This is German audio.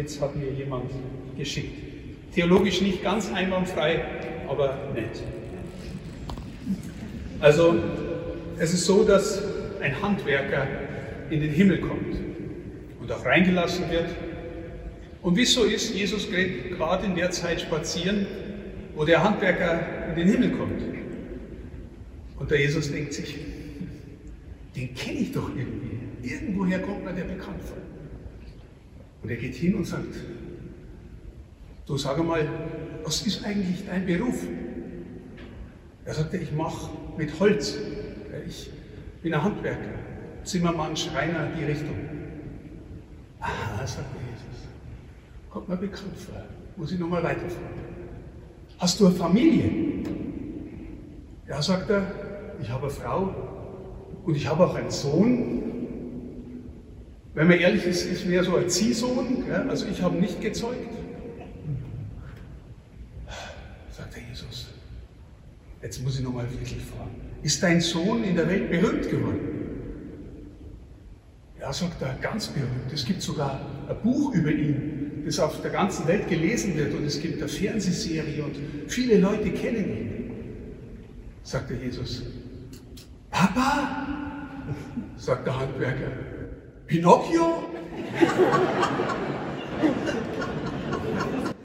Blitz hat mir jemand geschickt. Theologisch nicht ganz einwandfrei, aber nett. Also, es ist so, dass ein Handwerker in den Himmel kommt und auch reingelassen wird. Und wie es so ist, Jesus geht gerade in der Zeit spazieren, wo der Handwerker in den Himmel kommt. Und der Jesus denkt sich, den kenne ich doch irgendwie. Irgendwoher kommt mir der bekannt vor. Und er geht hin und sagt, du sag einmal, was ist eigentlich dein Beruf? Er sagte, ich mache mit Holz. Ich bin ein Handwerker, Zimmermann, Schreiner, die Richtung. Aha, sagte Jesus, kommt mir bekannt vor. Muss ich nochmal weiterfahren. Hast du eine Familie? Ja, sagt er, ich habe eine Frau und ich habe auch einen Sohn. Wenn man ehrlich ist, ist mehr so ein Ziehsohn, also ich habe nicht gezeugt. Sagt der Jesus, jetzt muss ich nochmal wirklich fragen, ist dein Sohn in der Welt berühmt geworden? Ja, sagt er, ganz berühmt. Es gibt sogar ein Buch über ihn, das auf der ganzen Welt gelesen wird und es gibt eine Fernsehserie und viele Leute kennen ihn. Sagt der Jesus, Papa? Sagt der Handwerker, Pinocchio?